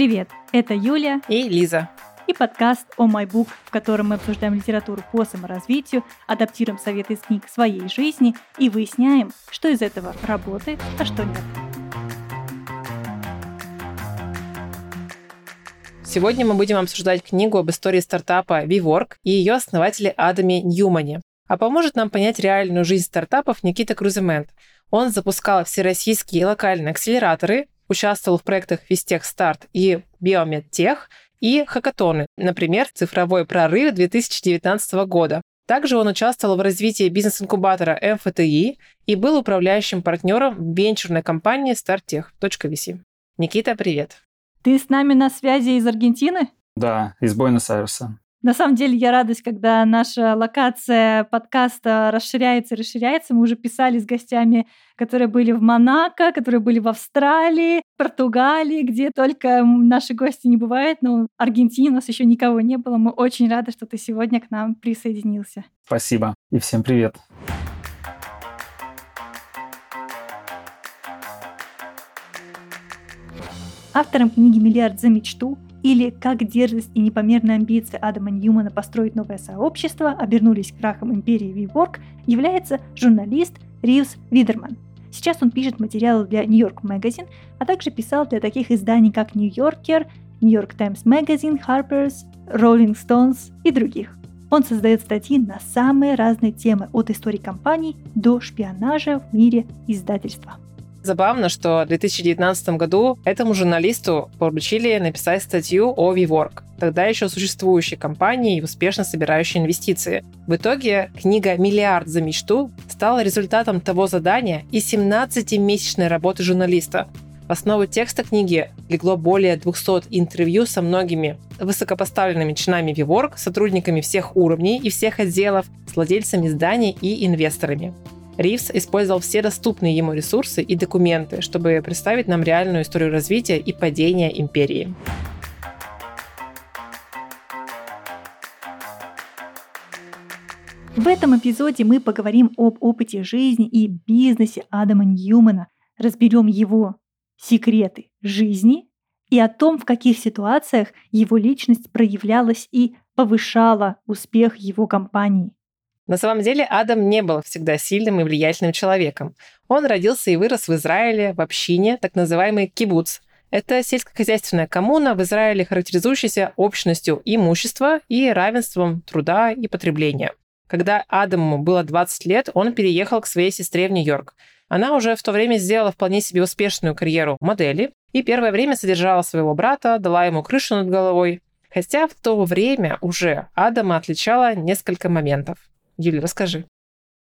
Привет, это Юля и Лиза. И подкаст «О мой бук», в котором мы обсуждаем литературу по саморазвитию, адаптируем советы из книг своей жизни и выясняем, что из этого работает, а что нет. Сегодня мы будем обсуждать книгу об истории стартапа WeWork и ее основателе Адаме Ньюмане. А поможет нам понять реальную жизнь стартапов Никита Круземент. Он запускал всероссийские локальные акселераторы, участвовал в проектах Вестех Старт и Биомедтех и хакатоны, например, цифровой прорыв 2019 года. Также он участвовал в развитии бизнес-инкубатора МФТИ и был управляющим партнером венчурной компании StartTech.vc. Никита, привет! Ты с нами на связи из Аргентины? Да, из Буэнос-Айреса. На самом деле я радуюсь, когда наша локация подкаста расширяется и расширяется. Мы уже писали с гостями, которые были в Монако, которые были в Австралии, Португалии, где только наши гости не бывают. Но Аргентине у нас еще никого не было. Мы очень рады, что ты сегодня к нам присоединился. Спасибо и всем привет. Автором книги «Миллиард за мечту» или «Как дерзость и непомерные амбиции Адама Ньюмана построить новое сообщество обернулись крахом империи WeWork» является журналист Ривз Видерман. Сейчас он пишет материалы для New York Magazine, а также писал для таких изданий, как New Yorker, New York Times Magazine, Harper's, Rolling Stones и других. Он создает статьи на самые разные темы, от истории компаний до шпионажа в мире издательства. Забавно, что в 2019 году этому журналисту поручили написать статью о WeWork, тогда еще существующей компании и успешно собирающей инвестиции. В итоге книга «Миллиард за мечту» стала результатом того задания и 17-месячной работы журналиста. В основу текста книги легло более 200 интервью со многими высокопоставленными чинами WeWork, сотрудниками всех уровней и всех отделов, с владельцами зданий и инвесторами. Ривз использовал все доступные ему ресурсы и документы, чтобы представить нам реальную историю развития и падения империи. В этом эпизоде мы поговорим об опыте жизни и бизнесе Адама Ньюмана, разберем его секреты жизни и о том, в каких ситуациях его личность проявлялась и повышала успех его компании. На самом деле Адам не был всегда сильным и влиятельным человеком. Он родился и вырос в Израиле, в общине, так называемый кибуц. Это сельскохозяйственная коммуна в Израиле, характеризующаяся общностью имущества и равенством труда и потребления. Когда Адаму было 20 лет, он переехал к своей сестре в Нью-Йорк. Она уже в то время сделала вполне себе успешную карьеру модели и первое время содержала своего брата, дала ему крышу над головой. Хотя в то время уже Адама отличало несколько моментов. Юля, расскажи.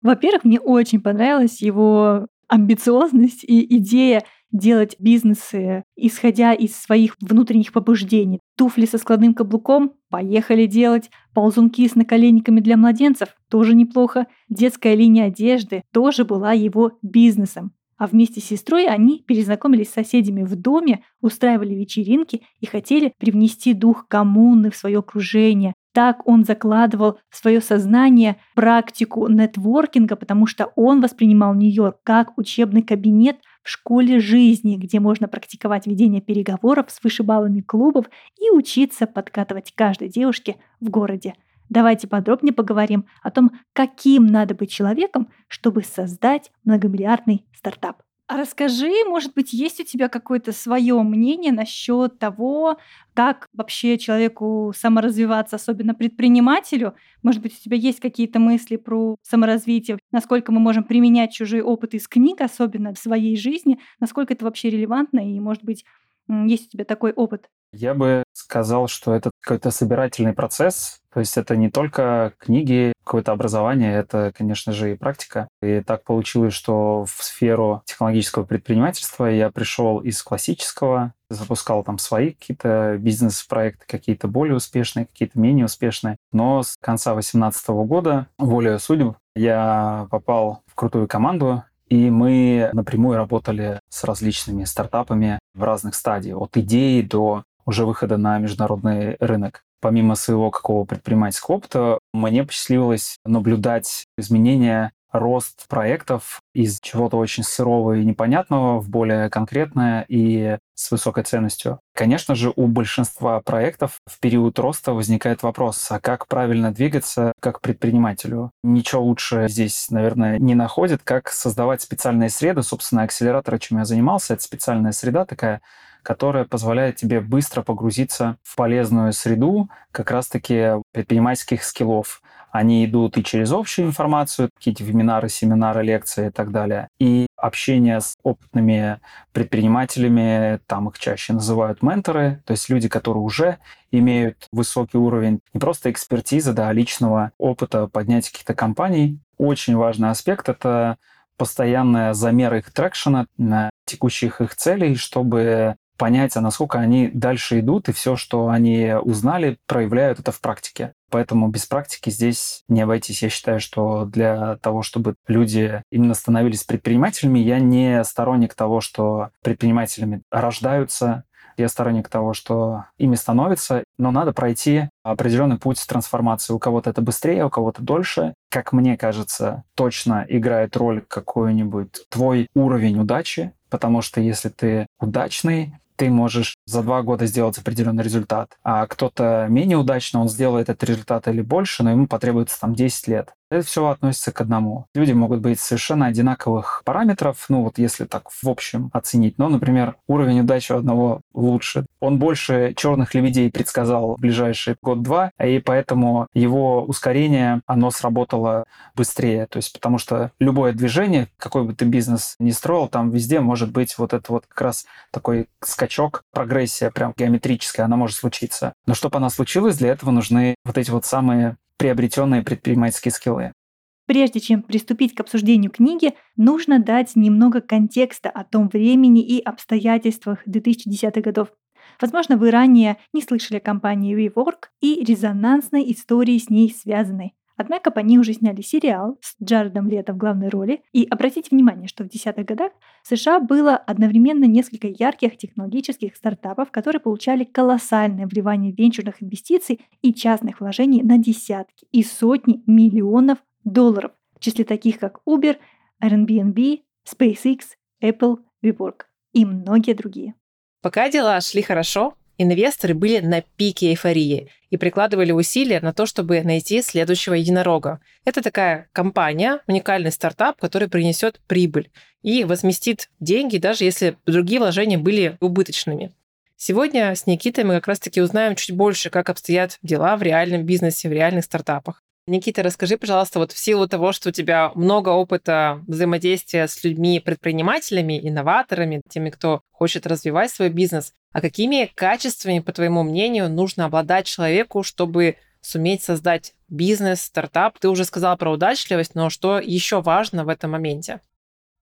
Во-первых, мне очень понравилась его амбициозность и идея делать бизнесы, исходя из своих внутренних побуждений. Туфли со складным каблуком – поехали делать. Ползунки с наколенниками для младенцев – тоже неплохо. Детская линия одежды тоже была его бизнесом. А вместе с сестрой они перезнакомились с соседями в доме, устраивали вечеринки и хотели привнести дух коммуны в свое окружение, так он закладывал в свое сознание практику нетворкинга, потому что он воспринимал Нью-Йорк как учебный кабинет в школе жизни, где можно практиковать ведение переговоров с вышибалами клубов и учиться подкатывать каждой девушке в городе. Давайте подробнее поговорим о том, каким надо быть человеком, чтобы создать многомиллиардный стартап. А расскажи, может быть, есть у тебя какое-то свое мнение насчет того, как вообще человеку саморазвиваться, особенно предпринимателю? Может быть, у тебя есть какие-то мысли про саморазвитие, насколько мы можем применять чужие опыты из книг, особенно в своей жизни, насколько это вообще релевантно, и, может быть, есть у тебя такой опыт? Я бы сказал, что это какой-то собирательный процесс. То есть это не только книги, какое-то образование, это, конечно же, и практика. И так получилось, что в сферу технологического предпринимательства я пришел из классического, запускал там свои какие-то бизнес-проекты, какие-то более успешные, какие-то менее успешные. Но с конца 2018 года, волею судеб, я попал в крутую команду, и мы напрямую работали с различными стартапами в разных стадиях, от идеи до уже выхода на международный рынок. Помимо своего какого предпринимательского опыта, мне посчастливилось наблюдать изменения рост проектов из чего-то очень сырого и непонятного в более конкретное и с высокой ценностью. Конечно же, у большинства проектов в период роста возникает вопрос, а как правильно двигаться как предпринимателю? Ничего лучше здесь, наверное, не находит, как создавать специальные среды. Собственно, акселератор, чем я занимался, это специальная среда такая, которая позволяет тебе быстро погрузиться в полезную среду как раз-таки предпринимательских скиллов. Они идут и через общую информацию, какие-то вебинары, семинары, лекции и так далее. И общение с опытными предпринимателями, там их чаще называют менторы, то есть люди, которые уже имеют высокий уровень не просто экспертизы, да, а личного опыта поднятия каких-то компаний. Очень важный аспект — это постоянная замер их трекшена на текущих их целей, чтобы понять, а насколько они дальше идут, и все, что они узнали, проявляют это в практике. Поэтому без практики здесь не обойтись. Я считаю, что для того, чтобы люди именно становились предпринимателями, я не сторонник того, что предпринимателями рождаются, я сторонник того, что ими становится, но надо пройти определенный путь трансформации. У кого-то это быстрее, у кого-то дольше. Как мне кажется, точно играет роль какой-нибудь твой уровень удачи, потому что если ты удачный, ты можешь за два года сделать определенный результат, а кто-то менее удачно, он сделает этот результат или больше, но ему потребуется там 10 лет. Это все относится к одному. Люди могут быть совершенно одинаковых параметров, ну вот если так в общем оценить. Но, например, уровень удачи у одного лучше. Он больше черных лебедей предсказал в ближайший год-два, и поэтому его ускорение, оно сработало быстрее. То есть потому что любое движение, какой бы ты бизнес ни строил, там везде может быть вот это вот как раз такой скачок, прогрессия прям геометрическая, она может случиться. Но чтобы она случилась, для этого нужны вот эти вот самые приобретенные предпринимательские скиллы. Прежде чем приступить к обсуждению книги, нужно дать немного контекста о том времени и обстоятельствах 2010-х годов. Возможно, вы ранее не слышали о компании WeWork и резонансной истории с ней связанной. Однако по ней уже сняли сериал с Джаредом Лето в главной роли. И обратите внимание, что в десятых годах в США было одновременно несколько ярких технологических стартапов, которые получали колоссальное вливание венчурных инвестиций и частных вложений на десятки и сотни миллионов долларов, в числе таких как Uber, Airbnb, SpaceX, Apple, WeWork и многие другие. Пока дела шли хорошо, Инвесторы были на пике эйфории и прикладывали усилия на то, чтобы найти следующего единорога. Это такая компания, уникальный стартап, который принесет прибыль и возместит деньги, даже если другие вложения были убыточными. Сегодня с Никитой мы как раз-таки узнаем чуть больше, как обстоят дела в реальном бизнесе, в реальных стартапах. Никита, расскажи, пожалуйста, вот в силу того, что у тебя много опыта взаимодействия с людьми, предпринимателями, инноваторами, теми, кто хочет развивать свой бизнес, а какими качествами, по твоему мнению, нужно обладать человеку, чтобы суметь создать бизнес, стартап? Ты уже сказала про удачливость, но что еще важно в этом моменте?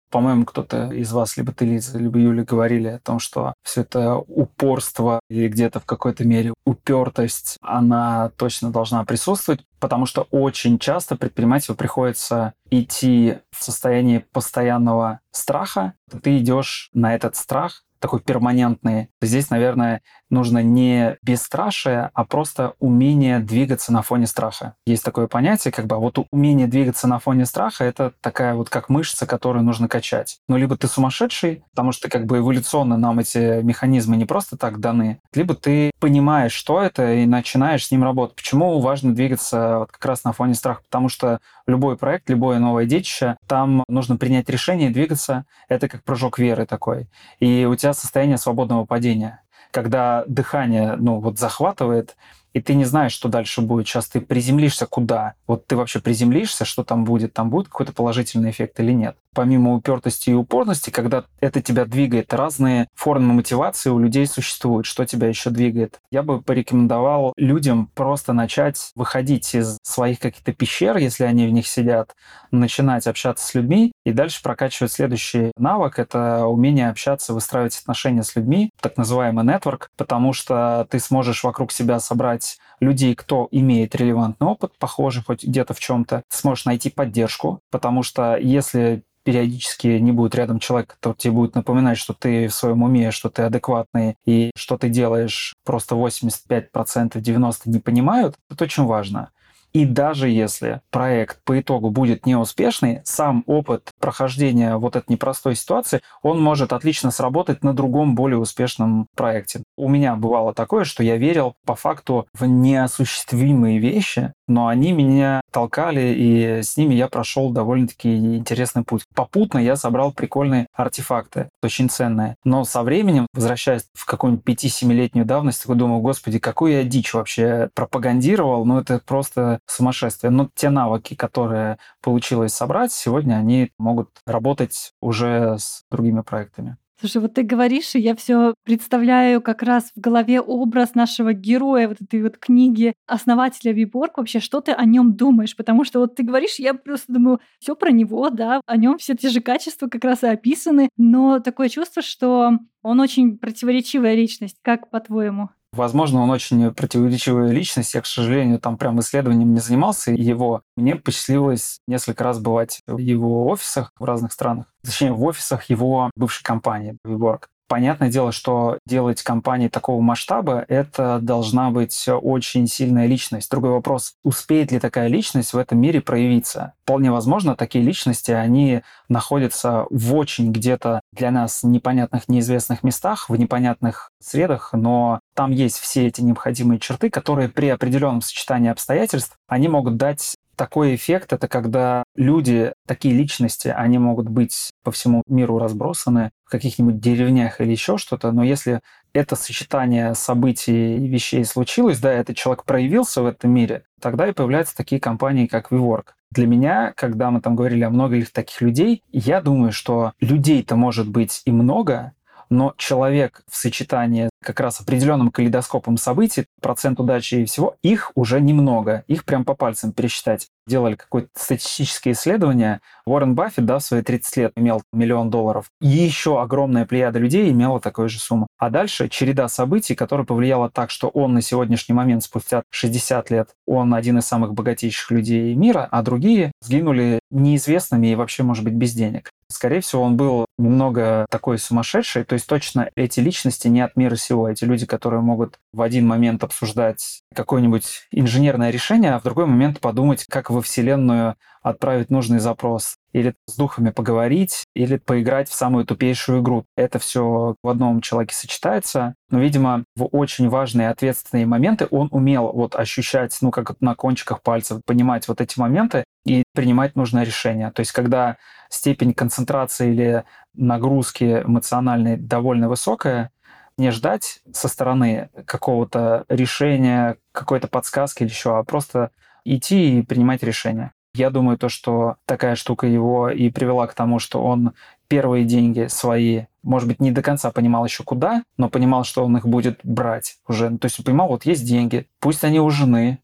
По-моему, кто-то из вас, либо ты, Лиза, либо Юля, говорили о том, что все это упорство или где-то в какой-то мере упертость, она точно должна присутствовать, потому что очень часто предпринимателю приходится идти в состоянии постоянного страха. Ты идешь на этот страх, такой перманентный. Здесь, наверное, нужно не бесстрашие, а просто умение двигаться на фоне страха. Есть такое понятие, как бы а вот умение двигаться на фоне страха — это такая вот как мышца, которую нужно качать. Ну, либо ты сумасшедший, потому что как бы эволюционно нам эти механизмы не просто так даны, либо ты понимаешь, что это, и начинаешь с ним работать. Почему важно двигаться вот как раз на фоне страха? Потому что любой проект, любое новое детище, там нужно принять решение двигаться. Это как прыжок веры такой. И у тебя состояние свободного падения когда дыхание, ну, вот захватывает, и ты не знаешь, что дальше будет. Сейчас ты приземлишься куда? Вот ты вообще приземлишься, что там будет? Там будет какой-то положительный эффект или нет? Помимо упертости и упорности, когда это тебя двигает, разные формы мотивации у людей существуют. Что тебя еще двигает? Я бы порекомендовал людям просто начать выходить из своих каких-то пещер, если они в них сидят, начинать общаться с людьми и дальше прокачивать следующий навык. Это умение общаться, выстраивать отношения с людьми, так называемый нетворк, потому что ты сможешь вокруг себя собрать собрать людей, кто имеет релевантный опыт, похожий хоть где-то в чем-то, сможешь найти поддержку, потому что если периодически не будет рядом человек, который тебе будет напоминать, что ты в своем уме, что ты адекватный и что ты делаешь просто 85%, 90% не понимают, это очень важно. И даже если проект по итогу будет неуспешный, сам опыт прохождения вот этой непростой ситуации, он может отлично сработать на другом, более успешном проекте. У меня бывало такое, что я верил по факту в неосуществимые вещи, но они меня толкали, и с ними я прошел довольно-таки интересный путь. Попутно я собрал прикольные артефакты, очень ценные. Но со временем, возвращаясь в какую-нибудь 5-7-летнюю давность, такой думаю, господи, какую я дичь вообще пропагандировал, ну это просто сумасшествие. Но те навыки, которые получилось собрать, сегодня они могут работать уже с другими проектами. Слушай, вот ты говоришь, и я все представляю как раз в голове образ нашего героя вот этой вот книги основателя Виборг. Вообще, что ты о нем думаешь? Потому что вот ты говоришь, я просто думаю, все про него, да, о нем все те же качества как раз и описаны, но такое чувство, что он очень противоречивая личность. Как по-твоему? Возможно, он очень противоречивая личность. Я, к сожалению, там прям исследованием не занимался его. Мне посчастливилось несколько раз бывать в его офисах в разных странах. Точнее, в офисах его бывшей компании WeWork. Понятное дело, что делать компании такого масштаба, это должна быть очень сильная личность. Другой вопрос, успеет ли такая личность в этом мире проявиться? Вполне возможно, такие личности, они находятся в очень где-то для нас непонятных, неизвестных местах, в непонятных средах, но там есть все эти необходимые черты, которые при определенном сочетании обстоятельств, они могут дать такой эффект — это когда люди, такие личности, они могут быть по всему миру разбросаны в каких-нибудь деревнях или еще что-то, но если это сочетание событий и вещей случилось, да, этот человек проявился в этом мире, тогда и появляются такие компании, как WeWork. Для меня, когда мы там говорили о многих таких людей, я думаю, что людей-то может быть и много, но человек в сочетании как раз определенным калейдоскопом событий, процент удачи и всего, их уже немного. Их прям по пальцам пересчитать. Делали какое-то статистическое исследование. Уоррен Баффет, да, в свои 30 лет имел миллион долларов. И еще огромная плеяда людей имела такую же сумму. А дальше череда событий, которая повлияла так, что он на сегодняшний момент, спустя 60 лет, он один из самых богатейших людей мира, а другие сгинули неизвестными и вообще, может быть, без денег. Скорее всего, он был немного такой сумасшедший, то есть точно эти личности не от мира сего. Эти люди, которые могут в один момент обсуждать какое-нибудь инженерное решение, а в другой момент подумать, как во Вселенную отправить нужный запрос, или с духами поговорить, или поиграть в самую тупейшую игру. Это все в одном человеке сочетается. Но, видимо, в очень важные ответственные моменты он умел вот ощущать, ну, как на кончиках пальцев, понимать вот эти моменты и принимать нужное решение. То есть, когда степень концентрации или нагрузки эмоциональной довольно высокая, не ждать со стороны какого-то решения, какой-то подсказки или еще, а просто идти и принимать решение. Я думаю, то, что такая штука его и привела к тому, что он первые деньги свои, может быть, не до конца понимал еще куда, но понимал, что он их будет брать уже. То есть он понимал, вот есть деньги, пусть они у жены,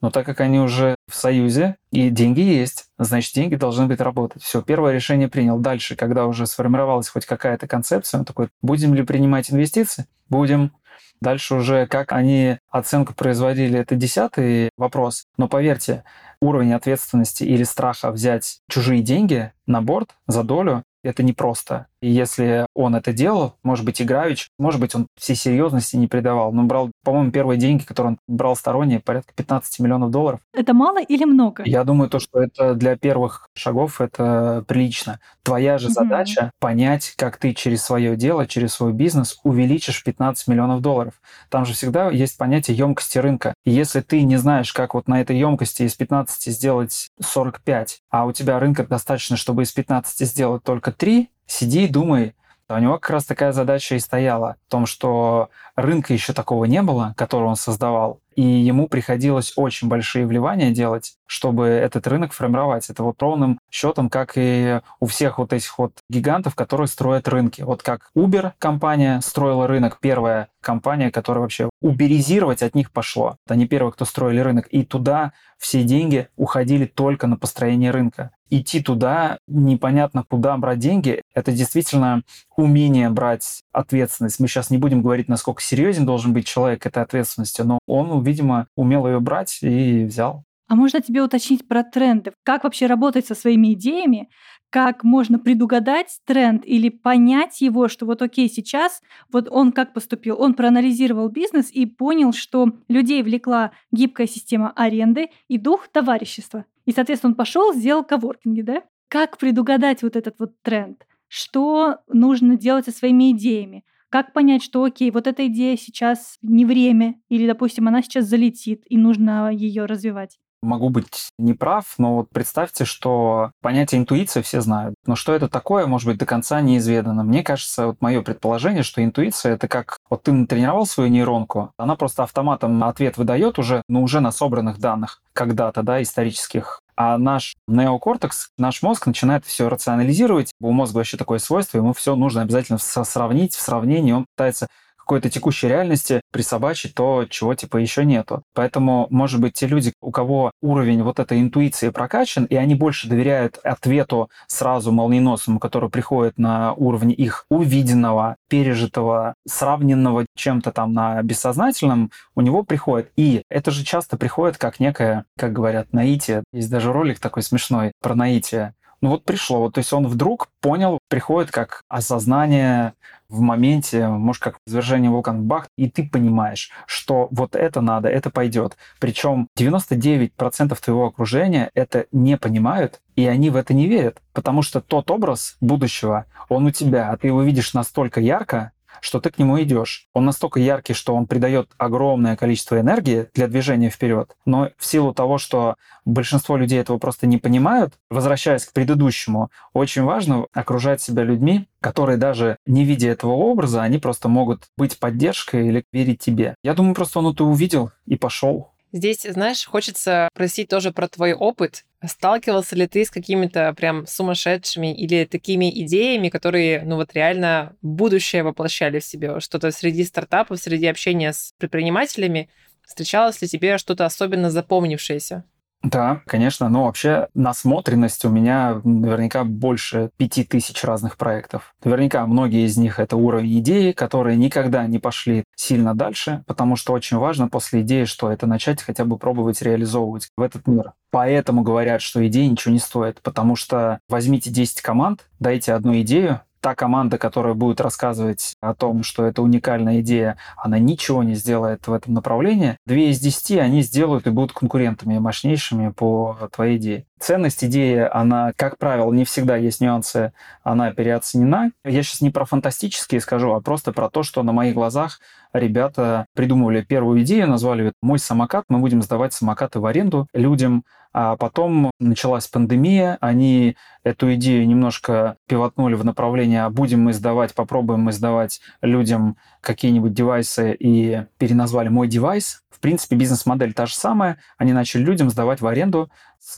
но так как они уже в союзе и деньги есть, значит, деньги должны быть работать. Все, первое решение принял. Дальше, когда уже сформировалась хоть какая-то концепция, он такой, будем ли принимать инвестиции? Будем. Дальше уже, как они оценку производили, это десятый вопрос. Но поверьте, уровень ответственности или страха взять чужие деньги на борт за долю, это непросто. И если он это делал, может быть, Игравич, может быть, он всей серьезности не придавал, но брал, по-моему, первые деньги, которые он брал сторонние, порядка 15 миллионов долларов. Это мало или много? Я думаю, то, что это для первых шагов это прилично. Твоя же mm-hmm. задача понять, как ты через свое дело, через свой бизнес увеличишь 15 миллионов долларов. Там же всегда есть понятие емкости рынка. И если ты не знаешь, как вот на этой емкости из 15 сделать 45, а у тебя рынка достаточно, чтобы из 15 сделать только 3, сиди и думай. У него как раз такая задача и стояла, в том, что рынка еще такого не было, который он создавал, и ему приходилось очень большие вливания делать, чтобы этот рынок формировать. Это вот ровным счетом, как и у всех вот этих вот гигантов, которые строят рынки. Вот как Uber компания строила рынок, первая компания, которая вообще уберизировать от них пошло. Они первые, кто строили рынок. И туда все деньги уходили только на построение рынка. Идти туда, непонятно куда брать деньги, это действительно умение брать ответственность. Мы сейчас не будем говорить, насколько серьезен должен быть человек этой ответственности, но он, видимо, умел ее брать и взял. А можно тебе уточнить про тренды? Как вообще работать со своими идеями, как можно предугадать тренд или понять его, что вот окей, сейчас вот он как поступил? Он проанализировал бизнес и понял, что людей влекла гибкая система аренды и дух товарищества. И, соответственно, он пошел, сделал коворкинги, да? Как предугадать вот этот вот тренд? Что нужно делать со своими идеями? Как понять, что окей, вот эта идея сейчас не время, или, допустим, она сейчас залетит, и нужно ее развивать? Могу быть неправ, но вот представьте, что понятие интуиция все знают. Но что это такое, может быть, до конца неизведано. Мне кажется, вот мое предположение, что интуиция это как вот ты натренировал свою нейронку, она просто автоматом ответ выдает уже, но уже на собранных данных когда-то, да, исторических. А наш неокортекс, наш мозг начинает все рационализировать. У мозга вообще такое свойство, ему все нужно обязательно сравнить, в сравнении. Он пытается какой-то текущей реальности присобачить то, чего типа еще нету. Поэтому, может быть, те люди, у кого уровень вот этой интуиции прокачан, и они больше доверяют ответу сразу молниеносному, который приходит на уровне их увиденного, пережитого, сравненного чем-то там на бессознательном, у него приходит. И это же часто приходит как некое, как говорят, наитие. Есть даже ролик такой смешной про наитие. Ну вот пришло, вот, то есть он вдруг понял, приходит как осознание в моменте, может, как извержение вулкана бах, и ты понимаешь, что вот это надо, это пойдет. Причем 99% твоего окружения это не понимают, и они в это не верят, потому что тот образ будущего, он у тебя, а ты его видишь настолько ярко, что ты к нему идешь. Он настолько яркий, что он придает огромное количество энергии для движения вперед, но в силу того, что большинство людей этого просто не понимают, возвращаясь к предыдущему, очень важно окружать себя людьми, которые даже не видя этого образа, они просто могут быть поддержкой или верить тебе. Я думаю, просто он это увидел и пошел. Здесь, знаешь, хочется спросить тоже про твой опыт. Сталкивался ли ты с какими-то прям сумасшедшими или такими идеями, которые, ну вот реально будущее воплощали в себе? Что-то среди стартапов, среди общения с предпринимателями? Встречалось ли тебе что-то особенно запомнившееся? Да, конечно. Но вообще насмотренность у меня наверняка больше пяти тысяч разных проектов. Наверняка многие из них это уровень идеи, которые никогда не пошли сильно дальше, потому что очень важно после идеи, что это начать хотя бы пробовать реализовывать в этот мир. Поэтому говорят, что идеи ничего не стоят, потому что возьмите 10 команд, дайте одну идею, та команда, которая будет рассказывать о том, что это уникальная идея, она ничего не сделает в этом направлении. Две из десяти они сделают и будут конкурентами мощнейшими по твоей идее. Ценность идеи, она, как правило, не всегда есть нюансы, она переоценена. Я сейчас не про фантастические скажу, а просто про то, что на моих глазах ребята придумывали первую идею, назвали «Мой самокат», мы будем сдавать самокаты в аренду людям, а потом началась пандемия, они эту идею немножко пивотнули в направлении, а будем мы сдавать, попробуем мы сдавать людям какие-нибудь девайсы и переназвали «Мой девайс». В принципе, бизнес-модель та же самая. Они начали людям сдавать в аренду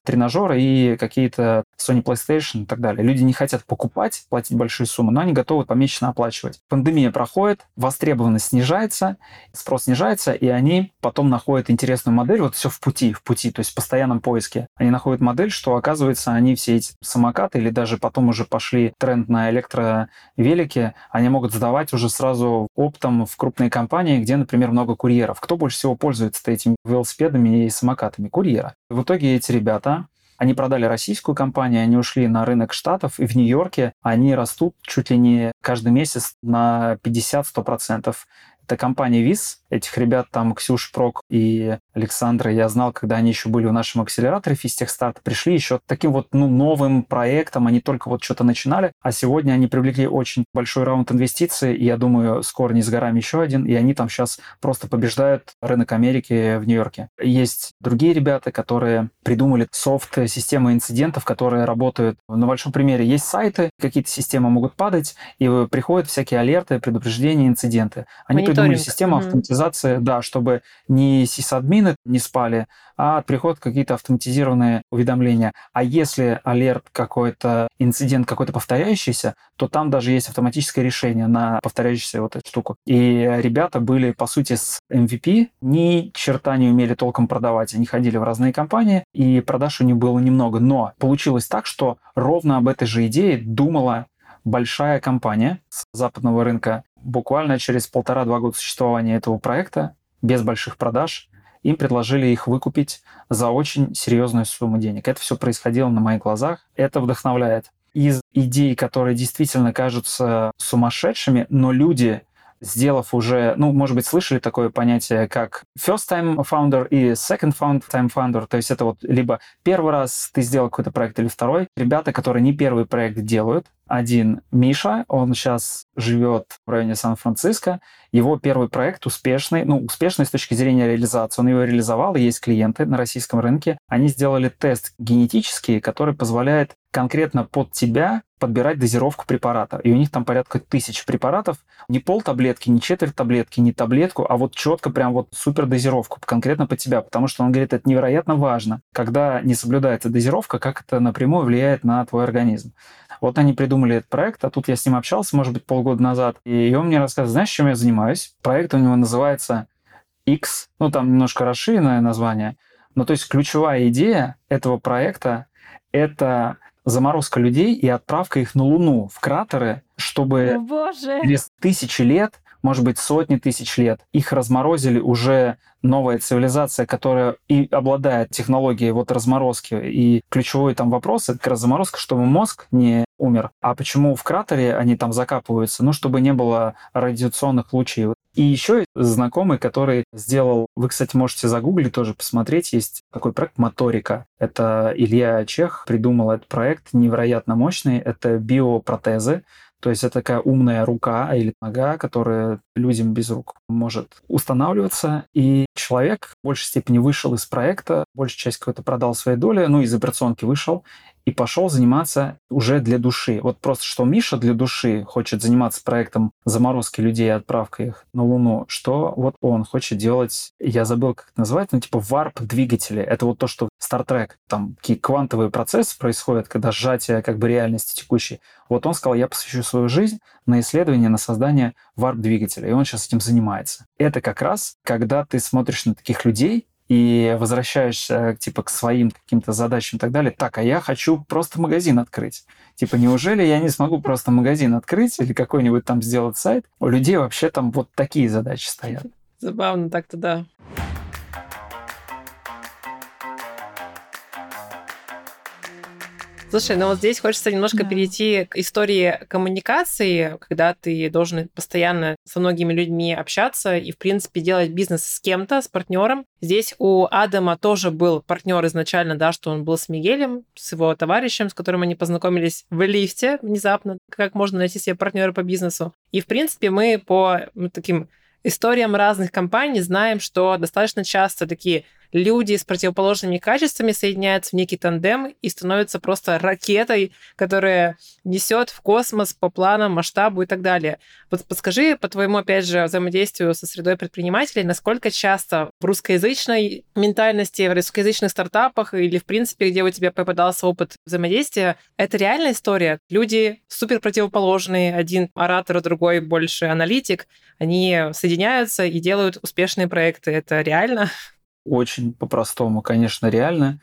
тренажеры и какие-то Sony PlayStation и так далее. Люди не хотят покупать, платить большие суммы, но они готовы помесячно оплачивать. Пандемия проходит, востребованность снижается, спрос снижается, и они потом находят интересную модель, вот все в пути, в пути, то есть в постоянном поиске. Они находят модель, что оказывается, они все эти самокаты или даже потом уже пошли тренд на электровелики, они могут сдавать уже сразу оптом в крупные компании, где, например, много курьеров. Кто больше всего пользуется этими велосипедами и самокатами? Курьеры. В итоге эти ребята они продали российскую компанию, они ушли на рынок Штатов, и в Нью-Йорке они растут чуть ли не каждый месяц на 50-100%. Это компания ВИЗ, этих ребят, там Ксюш Прок и Александра, я знал, когда они еще были в нашем акселераторе Физтехстарт, пришли еще таким вот ну, новым проектом, они только вот что-то начинали, а сегодня они привлекли очень большой раунд инвестиций, и я думаю, скоро не с горами еще один, и они там сейчас просто побеждают рынок Америки в Нью-Йорке. Есть другие ребята, которые придумали софт-системы инцидентов, которые работают на большом примере. Есть сайты, какие-то системы могут падать, и приходят всякие алерты, предупреждения, инциденты. Они придумали систему mm-hmm. автоматизации, да, чтобы не сисадмины не спали, а приходят какие-то автоматизированные уведомления. А если алерт какой-то, инцидент какой-то повторяющийся, то там даже есть автоматическое решение на повторяющуюся вот эту штуку. И ребята были, по сути, с MVP, ни черта не умели толком продавать. Они ходили в разные компании, и продаж у них было немного. Но получилось так, что ровно об этой же идее думала большая компания с западного рынка буквально через полтора-два года существования этого проекта, без больших продаж, им предложили их выкупить за очень серьезную сумму денег. Это все происходило на моих глазах. Это вдохновляет. из идей, которые действительно кажутся сумасшедшими, но люди сделав уже, ну, может быть, слышали такое понятие, как first time founder и second time founder, то есть это вот либо первый раз ты сделал какой-то проект или второй. Ребята, которые не первый проект делают, один Миша, он сейчас живет в районе Сан-Франциско. Его первый проект успешный, ну, успешный с точки зрения реализации. Он его реализовал, есть клиенты на российском рынке. Они сделали тест генетический, который позволяет конкретно под тебя подбирать дозировку препарата. И у них там порядка тысяч препаратов. Не пол таблетки, не четверть таблетки, не таблетку, а вот четко прям вот супер дозировку конкретно под тебя. Потому что он говорит, это невероятно важно. Когда не соблюдается дозировка, как это напрямую влияет на твой организм. Вот они придумали этот проект, а тут я с ним общался, может быть, полгода назад, и он мне рассказывает, знаешь, чем я занимаюсь? Проект у него называется X, ну, там немножко расширенное название, но то есть ключевая идея этого проекта — это заморозка людей и отправка их на Луну, в кратеры, чтобы О, через тысячи лет может быть, сотни тысяч лет. Их разморозили уже новая цивилизация, которая и обладает технологией вот разморозки. И ключевой там вопрос — это как раз заморозка, чтобы мозг не умер. А почему в кратере они там закапываются? Ну, чтобы не было радиационных лучей. И еще знакомый, который сделал, вы, кстати, можете загуглить тоже, посмотреть, есть такой проект «Моторика». Это Илья Чех придумал этот проект, невероятно мощный. Это биопротезы, то есть это такая умная рука или нога, которая людям без рук может устанавливаться. И человек в большей степени вышел из проекта, большая часть какой-то продал свои доли, ну, из операционки вышел, и пошел заниматься уже для души. Вот просто что Миша для души хочет заниматься проектом заморозки людей и отправка их на Луну, что вот он хочет делать, я забыл, как это называется, ну, типа варп-двигатели. Это вот то, что Star Trek, там какие квантовые процессы происходят, когда сжатие как бы реальности текущей. Вот он сказал, я посвящу свою жизнь на исследование, на создание варп-двигателя. И он сейчас этим занимается. Это как раз, когда ты смотришь на таких людей, и возвращаешься типа к своим каким-то задачам и так далее. Так, а я хочу просто магазин открыть. Типа, неужели я не смогу просто магазин открыть или какой-нибудь там сделать сайт? У людей вообще там вот такие задачи стоят. Забавно так-то, да. Слушай, ну вот здесь хочется немножко да. перейти к истории коммуникации, когда ты должен постоянно со многими людьми общаться и, в принципе, делать бизнес с кем-то, с партнером. Здесь у Адама тоже был партнер изначально, да, что он был с Мигелем, с его товарищем, с которым они познакомились в лифте внезапно, как можно найти себе партнера по бизнесу. И, в принципе, мы по таким историям разных компаний знаем, что достаточно часто такие люди с противоположными качествами соединяются в некий тандем и становятся просто ракетой, которая несет в космос по планам, масштабу и так далее. Вот подскажи по твоему, опять же, взаимодействию со средой предпринимателей, насколько часто в русскоязычной ментальности, в русскоязычных стартапах или, в принципе, где у тебя попадался опыт взаимодействия, это реальная история? Люди супер противоположные, один оратор, другой больше аналитик, они соединяются и делают успешные проекты. Это реально? Очень по-простому, конечно, реально.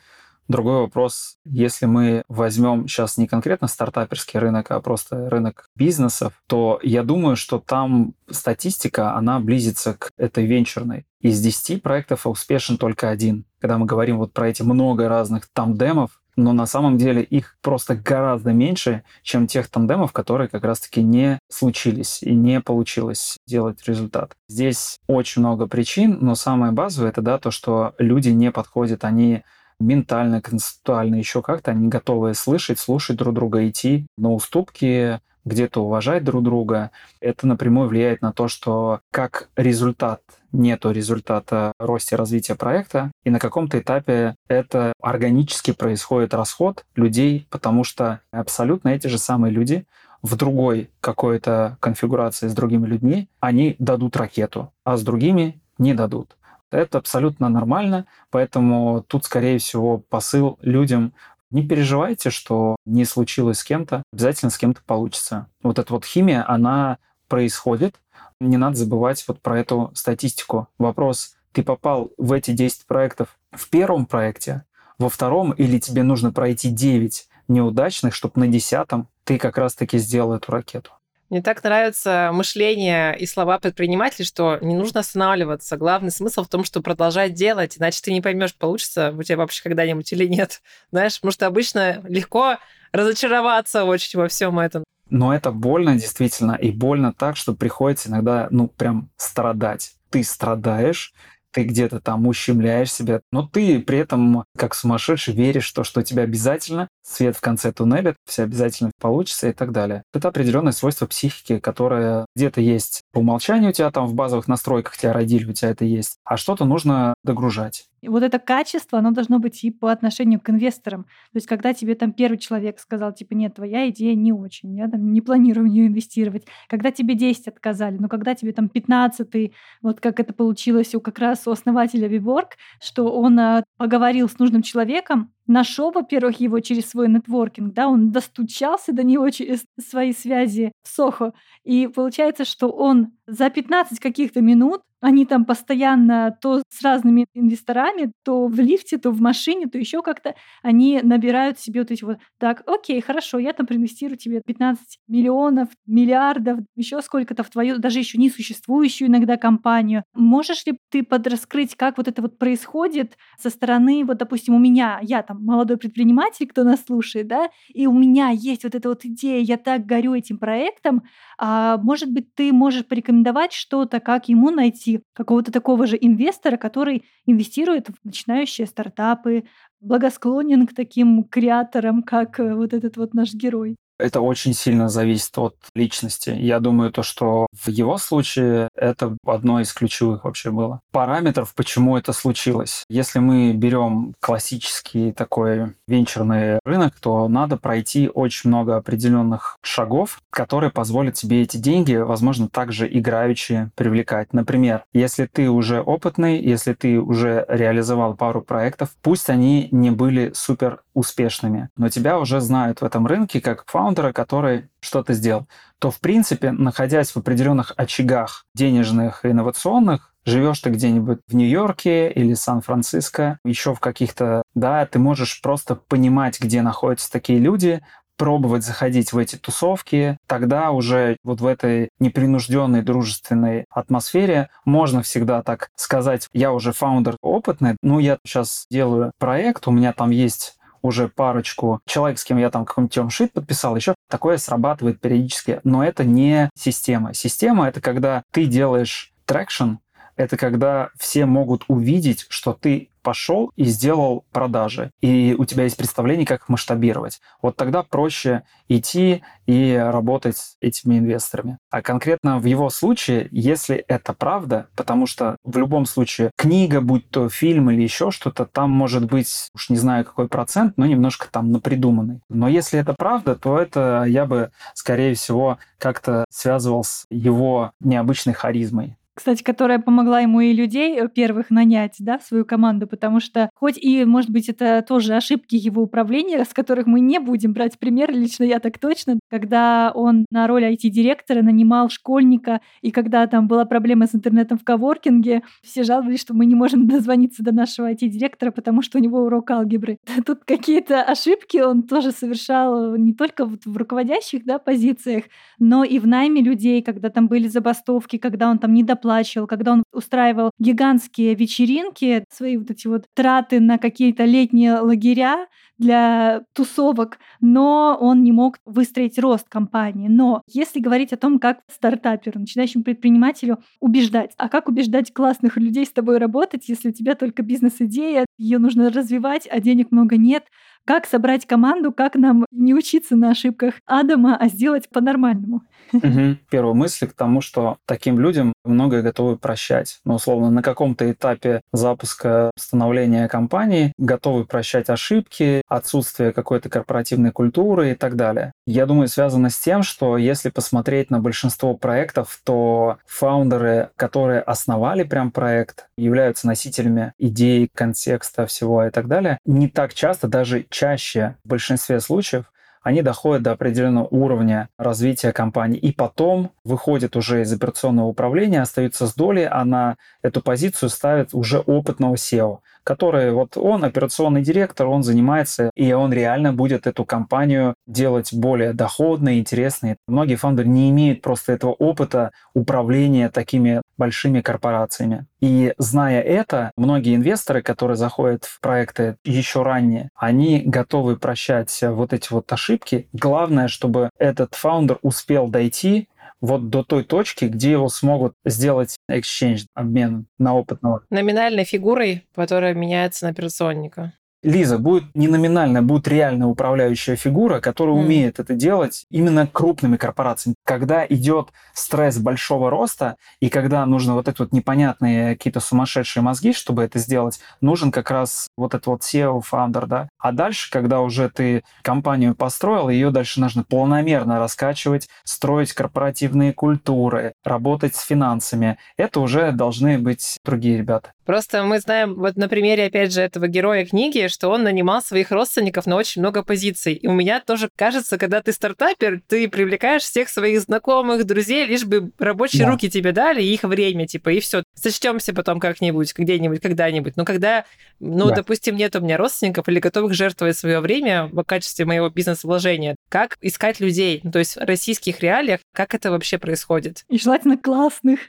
Другой вопрос, если мы возьмем сейчас не конкретно стартаперский рынок, а просто рынок бизнесов, то я думаю, что там статистика, она близится к этой венчурной. Из 10 проектов успешен только один. Когда мы говорим вот про эти много разных тандемов, но на самом деле их просто гораздо меньше, чем тех тандемов, которые как раз-таки не случились и не получилось делать результат. Здесь очень много причин, но самое базовое это да, то, что люди не подходят, они ментально, концептуально, еще как-то, они готовы слышать, слушать друг друга, идти на уступки, где-то уважать друг друга. Это напрямую влияет на то, что как результат нету результата росте развития проекта, и на каком-то этапе это органически происходит расход людей, потому что абсолютно эти же самые люди в другой какой-то конфигурации с другими людьми, они дадут ракету, а с другими не дадут. Это абсолютно нормально, поэтому тут, скорее всего, посыл людям не переживайте, что не случилось с кем-то, обязательно с кем-то получится. Вот эта вот химия, она происходит, не надо забывать вот про эту статистику. Вопрос, ты попал в эти 10 проектов в первом проекте, во втором, или тебе нужно пройти 9 неудачных, чтобы на десятом ты как раз-таки сделал эту ракету? Мне так нравится мышление и слова предпринимателей, что не нужно останавливаться. Главный смысл в том, что продолжать делать, иначе ты не поймешь, получится у тебя вообще когда-нибудь или нет. Знаешь, потому что обычно легко разочароваться очень во всем этом. Но это больно действительно, и больно так, что приходится иногда, ну, прям страдать. Ты страдаешь, ты где-то там ущемляешь себя, но ты при этом как сумасшедший веришь в то, что у тебя обязательно свет в конце туннеля, все обязательно получится и так далее. Это определенное свойство психики, которое где-то есть по умолчанию у тебя там в базовых настройках тебя родили, у тебя это есть, а что-то нужно догружать. Вот это качество, оно должно быть и по отношению к инвесторам. То есть, когда тебе там первый человек сказал, типа, нет, твоя идея не очень, я там не планирую в нее инвестировать. Когда тебе 10 отказали, но когда тебе там 15 вот как это получилось у как раз у основателя WeWork, что он а, поговорил с нужным человеком, нашел, во-первых, его через свой нетворкинг, да, он достучался до него через свои связи в Сохо, и получается, что он за 15 каких-то минут они там постоянно то с разными инвесторами, то в лифте, то в машине, то еще как-то они набирают себе вот эти вот, так, окей, хорошо, я там проинвестирую тебе 15 миллионов, миллиардов, еще сколько-то в твою, даже еще не существующую иногда компанию. Можешь ли ты подраскрыть, как вот это вот происходит со стороны, вот, допустим, у меня, я там молодой предприниматель, кто нас слушает, да, и у меня есть вот эта вот идея, я так горю этим проектом, а, может быть, ты можешь порекомендовать что-то, как ему найти какого-то такого же инвестора, который инвестирует в начинающие стартапы, благосклонен к таким креаторам, как э, вот этот вот наш герой. Это очень сильно зависит от личности. Я думаю, то, что в его случае это одно из ключевых вообще было. Параметров, почему это случилось. Если мы берем классический такой венчурный рынок, то надо пройти очень много определенных шагов, которые позволят тебе эти деньги, возможно, также играючи привлекать. Например, если ты уже опытный, если ты уже реализовал пару проектов, пусть они не были супер успешными, но тебя уже знают в этом рынке как фаундера, который что-то сделал, то, в принципе, находясь в определенных очагах денежных и инновационных, живешь ты где-нибудь в Нью-Йорке или Сан-Франциско, еще в каких-то, да, ты можешь просто понимать, где находятся такие люди, пробовать заходить в эти тусовки, тогда уже вот в этой непринужденной дружественной атмосфере можно всегда так сказать, я уже фаундер опытный, ну я сейчас делаю проект, у меня там есть уже парочку человек, с кем я там какой-нибудь term sheet подписал, еще такое срабатывает периодически, но это не система. Система — это когда ты делаешь traction, это когда все могут увидеть, что ты пошел и сделал продажи, и у тебя есть представление, как их масштабировать. Вот тогда проще идти и работать с этими инвесторами. А конкретно в его случае, если это правда, потому что в любом случае книга, будь то фильм или еще что-то, там может быть, уж не знаю какой процент, но немножко там напридуманный. Но если это правда, то это я бы, скорее всего, как-то связывал с его необычной харизмой кстати, которая помогла ему и людей э, первых нанять да, в свою команду, потому что хоть и, может быть, это тоже ошибки его управления, с которых мы не будем брать пример, лично я так точно, когда он на роль IT-директора нанимал школьника, и когда там была проблема с интернетом в коворкинге, все жаловались, что мы не можем дозвониться до нашего IT-директора, потому что у него урок алгебры. Тут какие-то ошибки он тоже совершал не только вот в руководящих да, позициях, но и в найме людей, когда там были забастовки, когда он там не доплатил оплачивал, когда он устраивал гигантские вечеринки, свои вот эти вот траты на какие-то летние лагеря для тусовок, но он не мог выстроить рост компании. Но если говорить о том, как стартаперу, начинающему предпринимателю убеждать, а как убеждать классных людей с тобой работать, если у тебя только бизнес-идея, ее нужно развивать, а денег много нет, как собрать команду, как нам не учиться на ошибках Адама, а сделать по-нормальному. Угу. Первая мысль к тому, что таким людям многое готовы прощать. Но, условно, на каком-то этапе запуска становления компании готовы прощать ошибки, отсутствие какой-то корпоративной культуры и так далее. Я думаю, связано с тем, что если посмотреть на большинство проектов, то фаундеры, которые основали прям проект, являются носителями идей, контекста всего и так далее, не так часто, даже чаще в большинстве случаев они доходят до определенного уровня развития компании и потом выходят уже из операционного управления, остаются с долей, а на эту позицию ставят уже опытного SEO. Который вот он операционный директор, он занимается, и он реально будет эту компанию делать более доходной, интересной. Многие фаундеры не имеют просто этого опыта управления такими большими корпорациями. И зная это, многие инвесторы, которые заходят в проекты еще ранее, они готовы прощать вот эти вот ошибки. Главное, чтобы этот фаундер успел дойти вот до той точки, где его смогут сделать exchange, обмен на опытного. Номинальной фигурой, которая меняется на операционника. Лиза, будет не номинальная, будет реальная управляющая фигура, которая mm. умеет это делать именно крупными корпорациями. Когда идет стресс большого роста, и когда нужно вот эти вот непонятные какие-то сумасшедшие мозги, чтобы это сделать, нужен как раз вот этот вот SEO, фаундер, да. А дальше, когда уже ты компанию построил, ее дальше нужно полномерно раскачивать, строить корпоративные культуры, работать с финансами. Это уже должны быть другие ребята. Просто мы знаем вот на примере, опять же, этого героя книги, что он нанимал своих родственников на очень много позиций. И у меня тоже кажется, когда ты стартапер, ты привлекаешь всех своих знакомых, друзей, лишь бы рабочие да. руки тебе дали, и их время, типа, и все. Сочтемся потом как-нибудь, где-нибудь, когда-нибудь. Но когда, ну, да. допустим, нет у меня родственников или готовых жертвовать свое время в качестве моего бизнес-вложения, как искать людей? Ну, то есть в российских реалиях, как это вообще происходит? И желательно классных.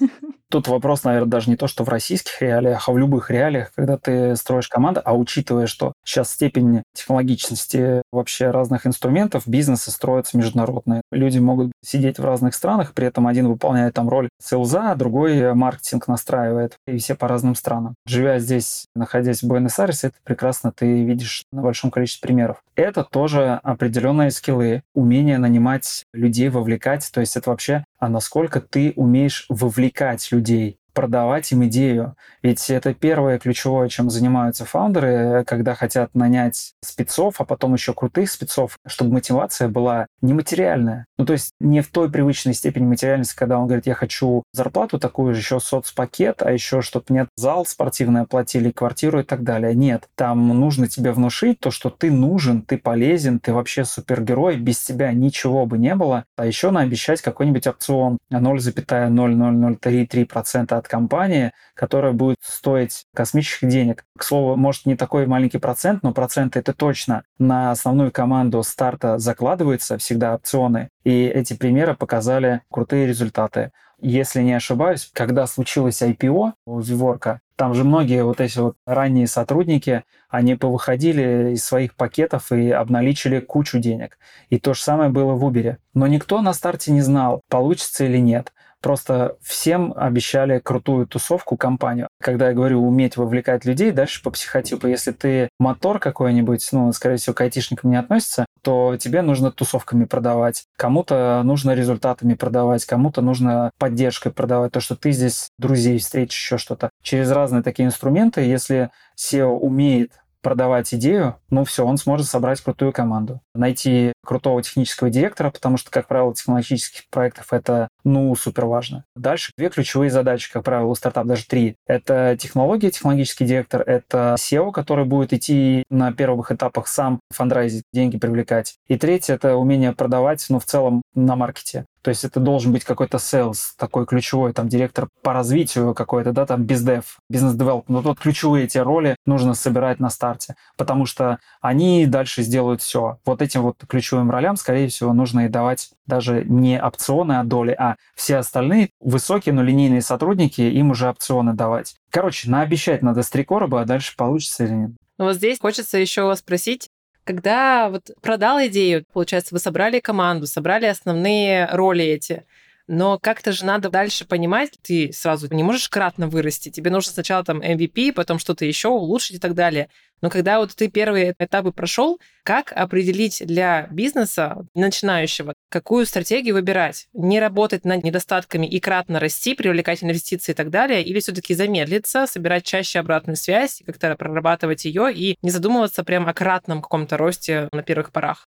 Тут вопрос, наверное, даже не то, что в российских реалиях, а в любых реалиях, когда ты строишь команду, а учитывая, что сейчас степень технологичности вообще разных инструментов, бизнесы строятся международные. Люди могут сидеть в разных странах, при этом один выполняет там роль селза, а другой маркетинг настраивает, и все по разным странам. Живя здесь, находясь в Буэнос-Айресе, это прекрасно ты видишь на большом количестве примеров. Это тоже определенные скиллы, умение нанимать людей, вовлекать, то есть это вообще, а насколько ты умеешь вовлекать людей людей продавать им идею. Ведь это первое ключевое, чем занимаются фаундеры, когда хотят нанять спецов, а потом еще крутых спецов, чтобы мотивация была нематериальная. Ну, то есть не в той привычной степени материальности, когда он говорит, я хочу зарплату такую же, еще соцпакет, а еще чтобы мне зал спортивный оплатили, квартиру и так далее. Нет, там нужно тебе внушить то, что ты нужен, ты полезен, ты вообще супергерой, без тебя ничего бы не было. А еще наобещать какой-нибудь опцион 0,0003% от компании, которая будет стоить космических денег. К слову, может, не такой маленький процент, но процент это точно на основную команду старта закладывается, всегда опционы. И эти примеры показали крутые результаты. Если не ошибаюсь, когда случилось IPO у Виворка, там же многие вот эти вот ранние сотрудники, они повыходили из своих пакетов и обналичили кучу денег. И то же самое было в Uber. Но никто на старте не знал, получится или нет. Просто всем обещали крутую тусовку, компанию. Когда я говорю уметь вовлекать людей, дальше по психотипу, если ты мотор какой-нибудь, ну, скорее всего, к айтишникам не относится, то тебе нужно тусовками продавать, кому-то нужно результатами продавать, кому-то нужно поддержкой продавать, то, что ты здесь друзей встретишь, еще что-то. Через разные такие инструменты, если SEO умеет продавать идею, ну все, он сможет собрать крутую команду. Найти крутого технического директора, потому что, как правило, технологических проектов это, ну, супер важно. Дальше две ключевые задачи, как правило, у стартапа, даже три. Это технология, технологический директор, это SEO, который будет идти на первых этапах сам фандрайзить, деньги привлекать. И третье — это умение продавать, ну, в целом на маркете. То есть это должен быть какой-то sales, такой ключевой, там, директор по развитию какой-то, да, там, бездев, бизнес-девелоп. Но вот ключевые эти роли нужно собирать на старте, потому что они дальше сделают все. Вот этим вот ключевым ролям, скорее всего, нужно и давать даже не опционы от доли, а все остальные высокие, но линейные сотрудники, им уже опционы давать. Короче, наобещать надо с три короба, а дальше получится или нет. Ну вот здесь хочется еще спросить, когда вот продал идею, получается, вы собрали команду, собрали основные роли эти, но как-то же надо дальше понимать, ты сразу не можешь кратно вырасти. Тебе нужно сначала там MVP, потом что-то еще улучшить и так далее. Но когда вот ты первые этапы прошел, как определить для бизнеса начинающего, какую стратегию выбирать? Не работать над недостатками и кратно расти, привлекать инвестиции и так далее, или все-таки замедлиться, собирать чаще обратную связь, как-то прорабатывать ее и не задумываться прям о кратном каком-то росте на первых порах?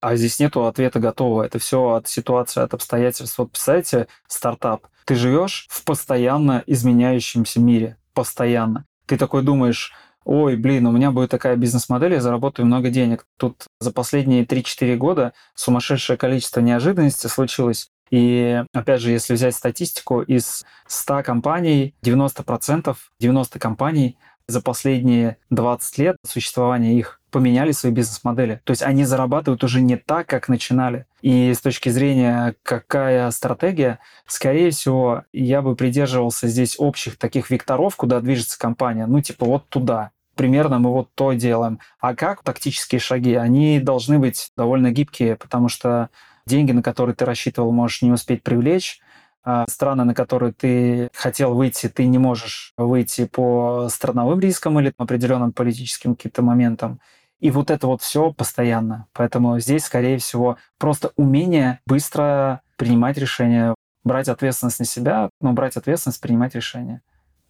А здесь нету ответа готового. Это все от ситуации, от обстоятельств. Вот представьте, стартап. Ты живешь в постоянно изменяющемся мире. Постоянно. Ты такой думаешь, ой, блин, у меня будет такая бизнес-модель, я заработаю много денег. Тут за последние 3-4 года сумасшедшее количество неожиданностей случилось. И опять же, если взять статистику, из 100 компаний 90%, 90 компаний за последние 20 лет существования их поменяли свои бизнес-модели. То есть они зарабатывают уже не так, как начинали. И с точки зрения, какая стратегия, скорее всего, я бы придерживался здесь общих таких векторов, куда движется компания. Ну, типа вот туда. Примерно мы вот то делаем. А как тактические шаги? Они должны быть довольно гибкие, потому что деньги, на которые ты рассчитывал, можешь не успеть привлечь, а страны, на которые ты хотел выйти, ты не можешь выйти по страновым рискам или определенным политическим каким-то моментам. И вот это вот все постоянно. Поэтому здесь, скорее всего, просто умение быстро принимать решения, брать ответственность на себя, но брать ответственность, принимать решения.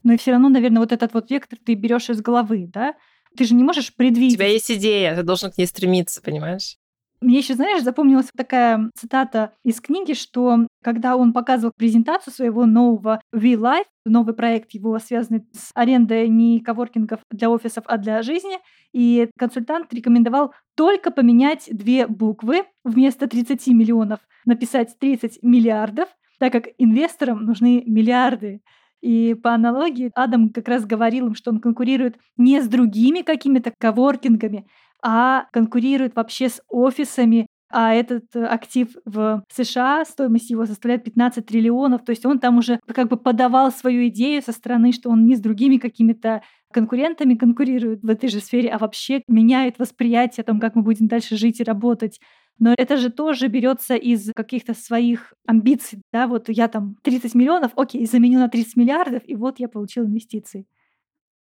Но и все равно, наверное, вот этот вот вектор ты берешь из головы, да? Ты же не можешь предвидеть. У тебя есть идея, ты должен к ней стремиться, понимаешь? Мне еще, знаешь, запомнилась такая цитата из книги, что когда он показывал презентацию своего нового V-Life, новый проект его связанный с арендой не коворкингов для офисов, а для жизни, и консультант рекомендовал только поменять две буквы вместо 30 миллионов, написать 30 миллиардов, так как инвесторам нужны миллиарды. И по аналогии Адам как раз говорил им, что он конкурирует не с другими какими-то коворкингами, а конкурирует вообще с офисами, а этот э, актив в США, стоимость его составляет 15 триллионов, то есть он там уже как бы подавал свою идею со стороны, что он не с другими какими-то конкурентами конкурирует в этой же сфере, а вообще меняет восприятие о том, как мы будем дальше жить и работать. Но это же тоже берется из каких-то своих амбиций. Да? Вот я там 30 миллионов, окей, заменю на 30 миллиардов, и вот я получил инвестиции.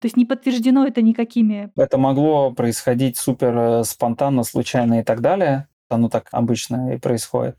То есть не подтверждено это никакими. Это могло происходить супер э, спонтанно, случайно и так далее. Оно так обычно и происходит.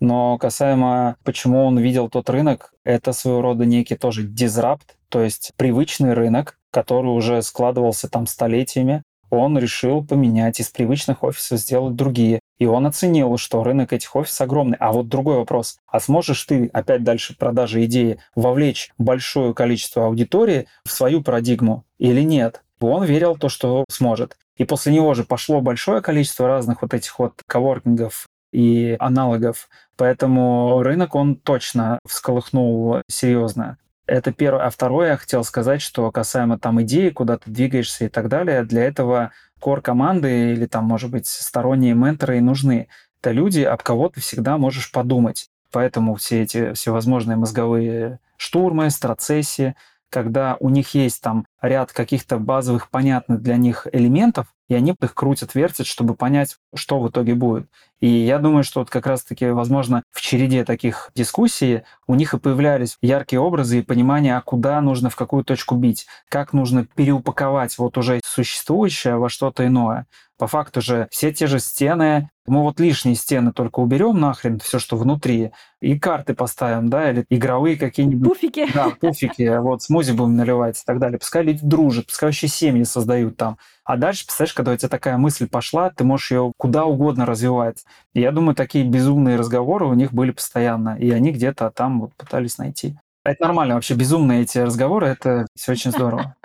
Но касаемо, почему он видел тот рынок, это своего рода некий тоже дизрапт, то есть привычный рынок, который уже складывался там столетиями, он решил поменять из привычных офисов сделать другие. И он оценил, что рынок этих офисов огромный. А вот другой вопрос. А сможешь ты опять дальше продажи идеи вовлечь большое количество аудитории в свою парадигму или нет? Он верил в то, что сможет. И после него же пошло большое количество разных вот этих вот коворкингов и аналогов. Поэтому рынок он точно всколыхнул серьезно. Это первое. А второе, я хотел сказать, что касаемо там идеи, куда ты двигаешься и так далее, для этого кор команды или там, может быть, сторонние менторы и нужны. Это люди, об кого ты всегда можешь подумать. Поэтому все эти всевозможные мозговые штурмы, страцессии, когда у них есть там ряд каких-то базовых, понятных для них элементов, и они их крутят, вертят, чтобы понять, что в итоге будет. И я думаю, что вот как раз-таки, возможно, в череде таких дискуссий у них и появлялись яркие образы и понимание, а куда нужно, в какую точку бить, как нужно переупаковать вот уже существующее во что-то иное. По факту же все те же стены, мы вот лишние стены только уберем нахрен, все, что внутри, и карты поставим, да, или игровые какие-нибудь... Пуфики. Да, пуфики, вот смузи будем наливать и так далее. Пускай люди дружат, пускай вообще семьи создают там. А дальше, представляешь, когда у тебя такая мысль пошла, ты можешь ее куда угодно развивать. И я думаю, такие безумные разговоры у них были постоянно, и они где-то там вот пытались найти. Это нормально, вообще безумные эти разговоры, это все очень здорово.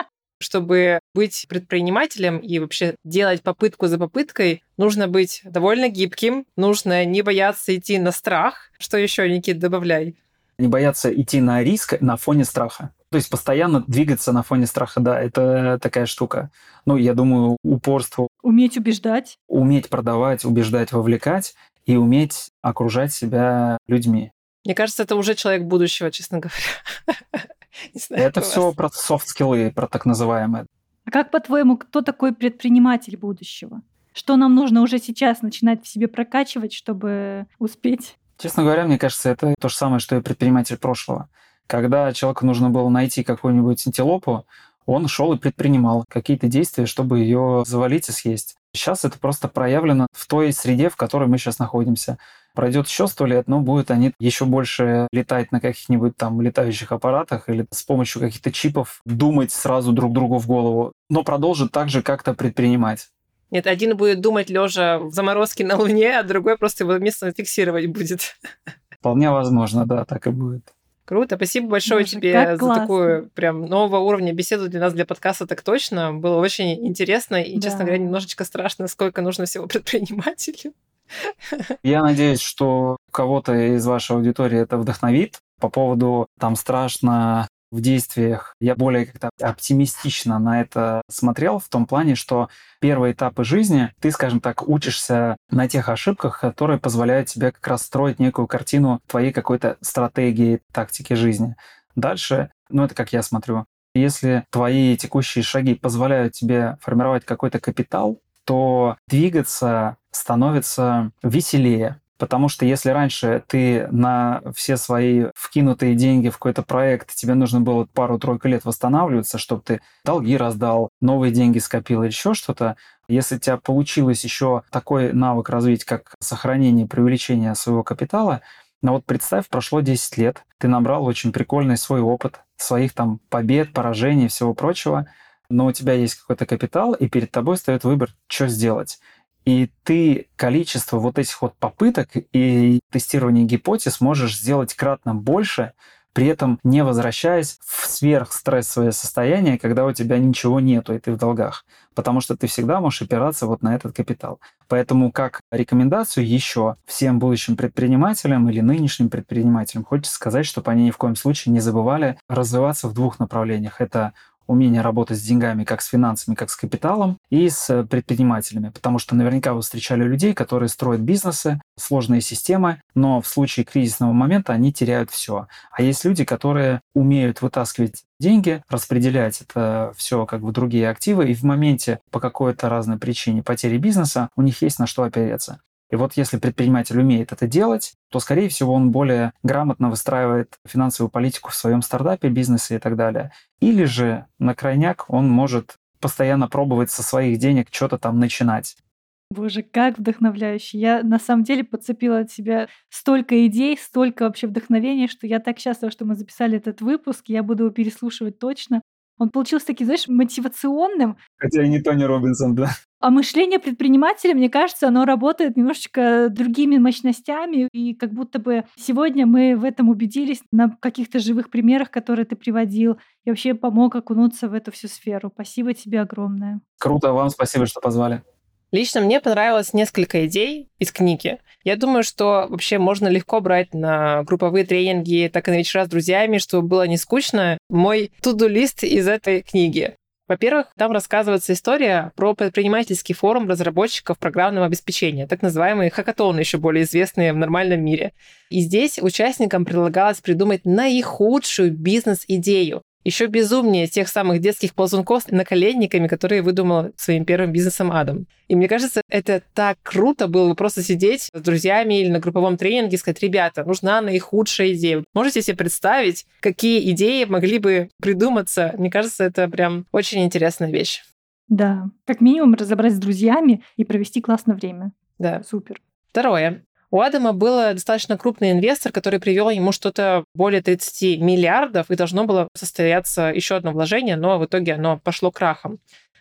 Чтобы быть предпринимателем и вообще делать попытку за попыткой, нужно быть довольно гибким, нужно не бояться идти на страх. Что еще, Никит, добавляй? Не бояться идти на риск на фоне страха. То есть постоянно двигаться на фоне страха, да, это такая штука. Ну, я думаю, упорство. Уметь убеждать. Уметь продавать, убеждать, вовлекать и уметь окружать себя людьми. Мне кажется, это уже человек будущего, честно говоря. знаю, это все про софт-скиллы, про так называемые. А как, по-твоему, кто такой предприниматель будущего? Что нам нужно уже сейчас начинать в себе прокачивать, чтобы успеть? Честно говоря, мне кажется, это то же самое, что и предприниматель прошлого. Когда человеку нужно было найти какую-нибудь антилопу, он шел и предпринимал какие-то действия, чтобы ее завалить и съесть. Сейчас это просто проявлено в той среде, в которой мы сейчас находимся. Пройдет еще сто лет, но будут они еще больше летать на каких-нибудь там летающих аппаратах или с помощью каких-то чипов думать сразу друг другу в голову, но продолжат также как-то предпринимать. Нет, один будет думать лежа в заморозке на Луне, а другой просто его место фиксировать будет. Вполне возможно, да, так и будет. Круто, спасибо большое Боже, тебе за классно. такую прям нового уровня беседу для нас, для подкаста, так точно. Было очень интересно и, да. честно говоря, немножечко страшно, сколько нужно всего предпринимателю. Я надеюсь, что кого-то из вашей аудитории это вдохновит. По поводу там страшно в действиях. Я более как-то оптимистично на это смотрел в том плане, что первые этапы жизни ты, скажем так, учишься на тех ошибках, которые позволяют тебе как раз строить некую картину твоей какой-то стратегии, тактики жизни. Дальше, ну это как я смотрю, если твои текущие шаги позволяют тебе формировать какой-то капитал, то двигаться становится веселее. Потому что если раньше ты на все свои вкинутые деньги в какой-то проект, тебе нужно было пару-тройку лет восстанавливаться, чтобы ты долги раздал, новые деньги скопил или еще что-то, если у тебя получилось еще такой навык развить, как сохранение, привлечение своего капитала, но вот представь, прошло 10 лет, ты набрал очень прикольный свой опыт, своих там побед, поражений, всего прочего, но у тебя есть какой-то капитал, и перед тобой стоит выбор, что сделать. И ты количество вот этих вот попыток и тестирования гипотез можешь сделать кратно больше, при этом не возвращаясь в сверхстрессовое состояние, когда у тебя ничего нету, и ты в долгах. Потому что ты всегда можешь опираться вот на этот капитал. Поэтому как рекомендацию еще всем будущим предпринимателям или нынешним предпринимателям хочется сказать, чтобы они ни в коем случае не забывали развиваться в двух направлениях. Это умение работать с деньгами, как с финансами, как с капиталом, и с предпринимателями. Потому что наверняка вы встречали людей, которые строят бизнесы, сложные системы, но в случае кризисного момента они теряют все. А есть люди, которые умеют вытаскивать деньги, распределять это все как бы другие активы, и в моменте по какой-то разной причине потери бизнеса у них есть на что опереться. И вот если предприниматель умеет это делать, то, скорее всего, он более грамотно выстраивает финансовую политику в своем стартапе, бизнесе и так далее. Или же на крайняк он может постоянно пробовать со своих денег что-то там начинать. Боже, как вдохновляюще. Я на самом деле подцепила от себя столько идей, столько вообще вдохновения, что я так счастлива, что мы записали этот выпуск. Я буду его переслушивать точно. Он получился таким, знаешь, мотивационным. Хотя и не Тони Робинсон, да. А мышление предпринимателя, мне кажется, оно работает немножечко другими мощностями. И как будто бы сегодня мы в этом убедились на каких-то живых примерах, которые ты приводил. И вообще помог окунуться в эту всю сферу. Спасибо тебе огромное. Круто, вам спасибо, что позвали. Лично мне понравилось несколько идей из книги. Я думаю, что вообще можно легко брать на групповые тренинги, так и на вечера с друзьями, чтобы было не скучно. Мой туду-лист из этой книги. Во-первых, там рассказывается история про предпринимательский форум разработчиков программного обеспечения, так называемые хакатоны, еще более известные в нормальном мире. И здесь участникам предлагалось придумать наихудшую бизнес-идею, еще безумнее тех самых детских ползунков с наколенниками, которые выдумал своим первым бизнесом Адам. И мне кажется, это так круто было бы просто сидеть с друзьями или на групповом тренинге и сказать, ребята, нужна наихудшая идея. Можете себе представить, какие идеи могли бы придуматься? Мне кажется, это прям очень интересная вещь. Да, как минимум разобрать с друзьями и провести классное время. Да. Супер. Второе. У Адама был достаточно крупный инвестор, который привел ему что-то более 30 миллиардов, и должно было состояться еще одно вложение, но в итоге оно пошло крахом.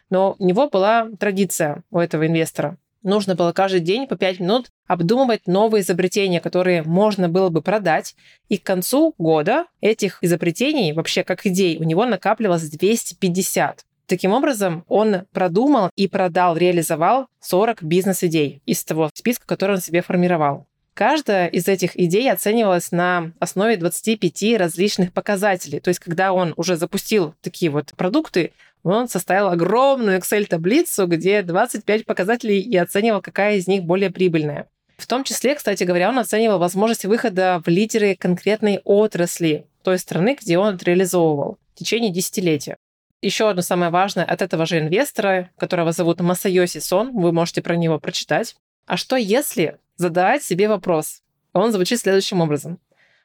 Но у него была традиция у этого инвестора. Нужно было каждый день по 5 минут обдумывать новые изобретения, которые можно было бы продать. И к концу года этих изобретений, вообще как идей, у него накапливалось 250. Таким образом, он продумал и продал, реализовал 40 бизнес-идей из того списка, который он себе формировал. Каждая из этих идей оценивалась на основе 25 различных показателей. То есть, когда он уже запустил такие вот продукты, он составил огромную Excel-таблицу, где 25 показателей и оценивал, какая из них более прибыльная. В том числе, кстати говоря, он оценивал возможность выхода в лидеры конкретной отрасли той страны, где он это реализовывал в течение десятилетия. Еще одно самое важное от этого же инвестора, которого зовут Масайоси Сон, вы можете про него прочитать. А что если задавать себе вопрос? Он звучит следующим образом.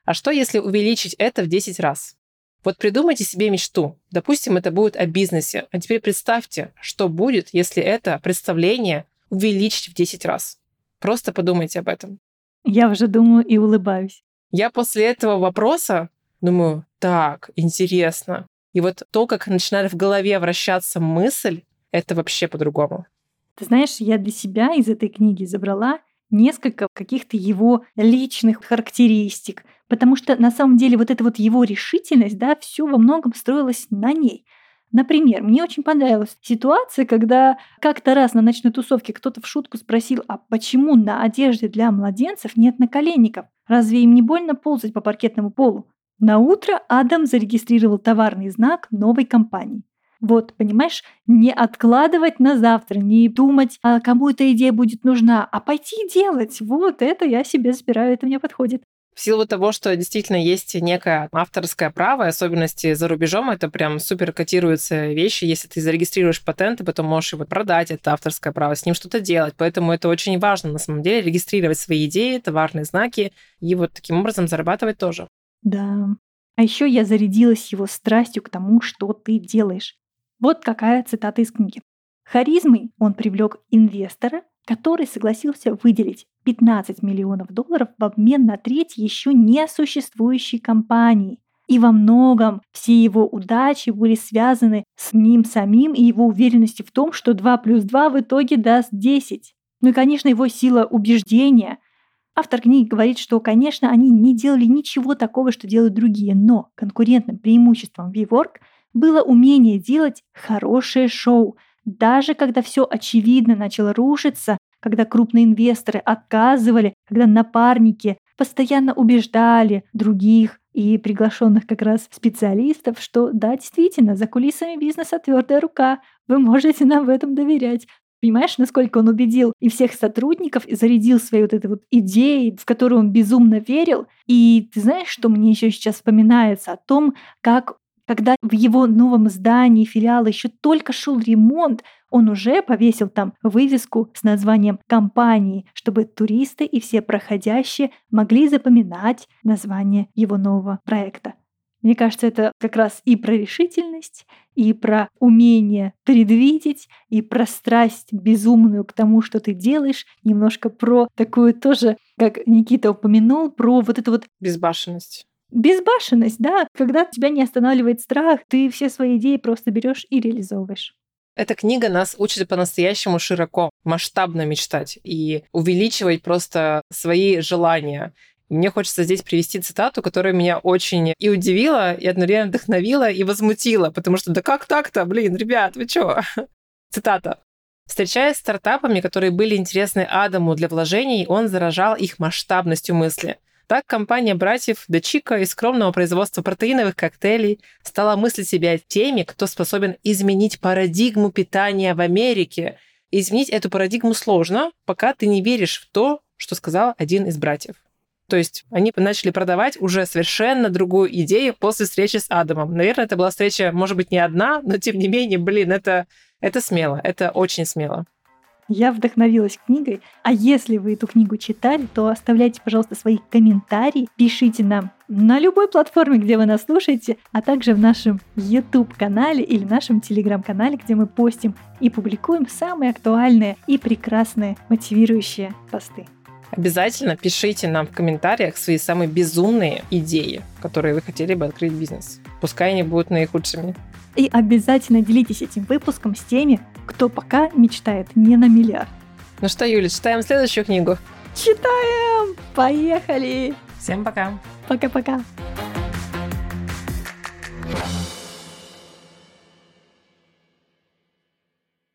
А что если увеличить это в 10 раз? Вот придумайте себе мечту. Допустим, это будет о бизнесе. А теперь представьте, что будет, если это представление увеличить в 10 раз. Просто подумайте об этом. Я уже думаю и улыбаюсь. Я после этого вопроса думаю, так, интересно. И вот то, как начинает в голове вращаться мысль, это вообще по-другому. Ты знаешь, я для себя из этой книги забрала несколько каких-то его личных характеристик, потому что на самом деле вот эта вот его решительность, да, все во многом строилось на ней. Например, мне очень понравилась ситуация, когда как-то раз на ночной тусовке кто-то в шутку спросил, а почему на одежде для младенцев нет наколенников? Разве им не больно ползать по паркетному полу? На утро Адам зарегистрировал товарный знак новой компании. Вот, понимаешь, не откладывать на завтра, не думать, а кому эта идея будет нужна, а пойти делать. Вот это я себе забираю, это мне подходит. В силу того, что действительно есть некое авторское право, особенности за рубежом, это прям супер котируются вещи. Если ты зарегистрируешь патент, ты потом можешь его продать, это авторское право, с ним что-то делать. Поэтому это очень важно, на самом деле, регистрировать свои идеи, товарные знаки и вот таким образом зарабатывать тоже. Да. А еще я зарядилась его страстью к тому, что ты делаешь. Вот какая цитата из книги. Харизмой он привлек инвестора, который согласился выделить 15 миллионов долларов в обмен на треть еще не существующей компании. И во многом все его удачи были связаны с ним самим и его уверенностью в том, что 2 плюс 2 в итоге даст 10. Ну и, конечно, его сила убеждения. Автор книги говорит, что, конечно, они не делали ничего такого, что делают другие, но конкурентным преимуществом WeWork было умение делать хорошее шоу, даже когда все очевидно начало рушиться, когда крупные инвесторы отказывали, когда напарники постоянно убеждали других и приглашенных как раз специалистов, что да, действительно, за кулисами бизнеса твердая рука, вы можете нам в этом доверять. Понимаешь, насколько он убедил и всех сотрудников, и зарядил своей вот этой вот идеей, в которую он безумно верил. И ты знаешь, что мне еще сейчас вспоминается о том, как когда в его новом здании филиала еще только шел ремонт, он уже повесил там вывеску с названием компании, чтобы туристы и все проходящие могли запоминать название его нового проекта. Мне кажется, это как раз и про решительность, и про умение предвидеть, и про страсть безумную к тому, что ты делаешь, немножко про такую тоже, как Никита упомянул, про вот эту вот... Безбашенность. Безбашенность, да, когда тебя не останавливает страх, ты все свои идеи просто берешь и реализовываешь. Эта книга нас учит по-настоящему широко, масштабно мечтать и увеличивать просто свои желания. Мне хочется здесь привести цитату, которая меня очень и удивила, и одновременно вдохновила, и возмутила, потому что да как так-то, блин, ребят, вы чё? Цитата. Встречаясь с стартапами, которые были интересны Адаму для вложений, он заражал их масштабностью мысли. Так компания братьев Дечика из скромного производства протеиновых коктейлей стала мыслить себя теми, кто способен изменить парадигму питания в Америке. изменить эту парадигму сложно, пока ты не веришь в то, что сказал один из братьев. То есть они начали продавать уже совершенно другую идею после встречи с Адамом. Наверное, это была встреча, может быть, не одна, но тем не менее, блин, это, это смело, это очень смело. Я вдохновилась книгой. А если вы эту книгу читали, то оставляйте, пожалуйста, свои комментарии, пишите нам на любой платформе, где вы нас слушаете, а также в нашем YouTube-канале или нашем Telegram-канале, где мы постим и публикуем самые актуальные и прекрасные мотивирующие посты. Обязательно пишите нам в комментариях свои самые безумные идеи, которые вы хотели бы открыть бизнес. Пускай они будут наихудшими. И обязательно делитесь этим выпуском с теми, кто пока мечтает не на миллиард. Ну что, Юля, читаем следующую книгу? Читаем! Поехали! Всем пока! Пока-пока!